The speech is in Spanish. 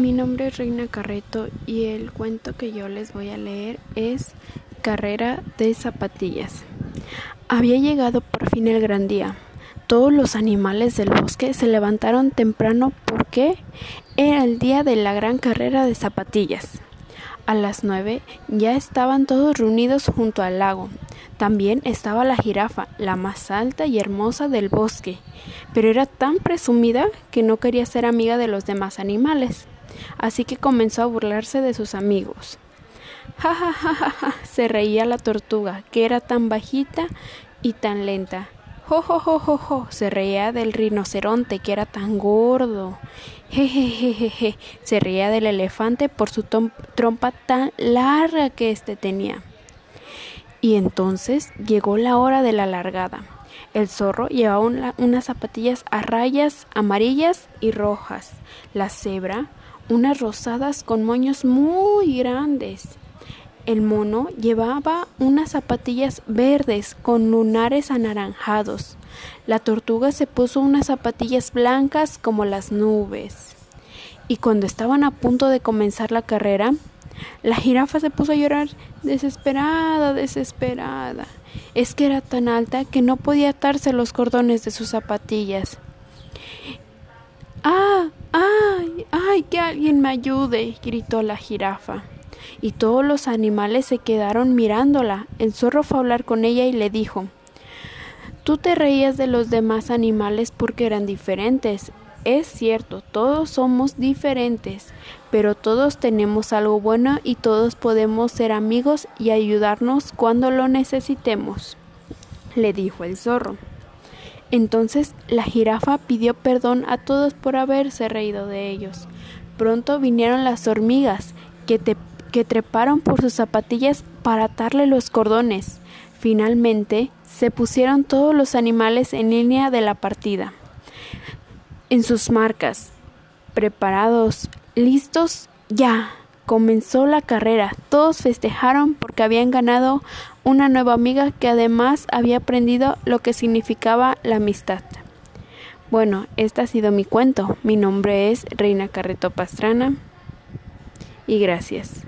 Mi nombre es Reina Carreto y el cuento que yo les voy a leer es Carrera de zapatillas. Había llegado por fin el gran día. Todos los animales del bosque se levantaron temprano porque era el día de la gran carrera de zapatillas. A las nueve ya estaban todos reunidos junto al lago. También estaba la jirafa, la más alta y hermosa del bosque, pero era tan presumida que no quería ser amiga de los demás animales así que comenzó a burlarse de sus amigos. Ja, ja, ja, ja, ja, se reía la tortuga, que era tan bajita y tan lenta. Jo, jo, jo, jo, jo, se reía del rinoceronte, que era tan gordo. Je, je, je, je, je, se reía del elefante por su trompa tan larga que éste tenía. Y entonces llegó la hora de la largada. El zorro llevaba unas zapatillas a rayas amarillas y rojas. La cebra unas rosadas con moños muy grandes. El mono llevaba unas zapatillas verdes con lunares anaranjados. La tortuga se puso unas zapatillas blancas como las nubes. Y cuando estaban a punto de comenzar la carrera, la jirafa se puso a llorar desesperada, desesperada. Es que era tan alta que no podía atarse los cordones de sus zapatillas. ¡Ah! ¡Ay! Que alguien me ayude. gritó la jirafa. Y todos los animales se quedaron mirándola. El zorro fue a hablar con ella y le dijo Tú te reías de los demás animales porque eran diferentes. Es cierto, todos somos diferentes, pero todos tenemos algo bueno y todos podemos ser amigos y ayudarnos cuando lo necesitemos, le dijo el zorro. Entonces la jirafa pidió perdón a todos por haberse reído de ellos. Pronto vinieron las hormigas, que, que treparon por sus zapatillas para atarle los cordones. Finalmente se pusieron todos los animales en línea de la partida. En sus marcas, preparados, listos, ya. Comenzó la carrera. Todos festejaron porque habían ganado una nueva amiga que además había aprendido lo que significaba la amistad. Bueno, este ha sido mi cuento. Mi nombre es Reina Carreto Pastrana y gracias.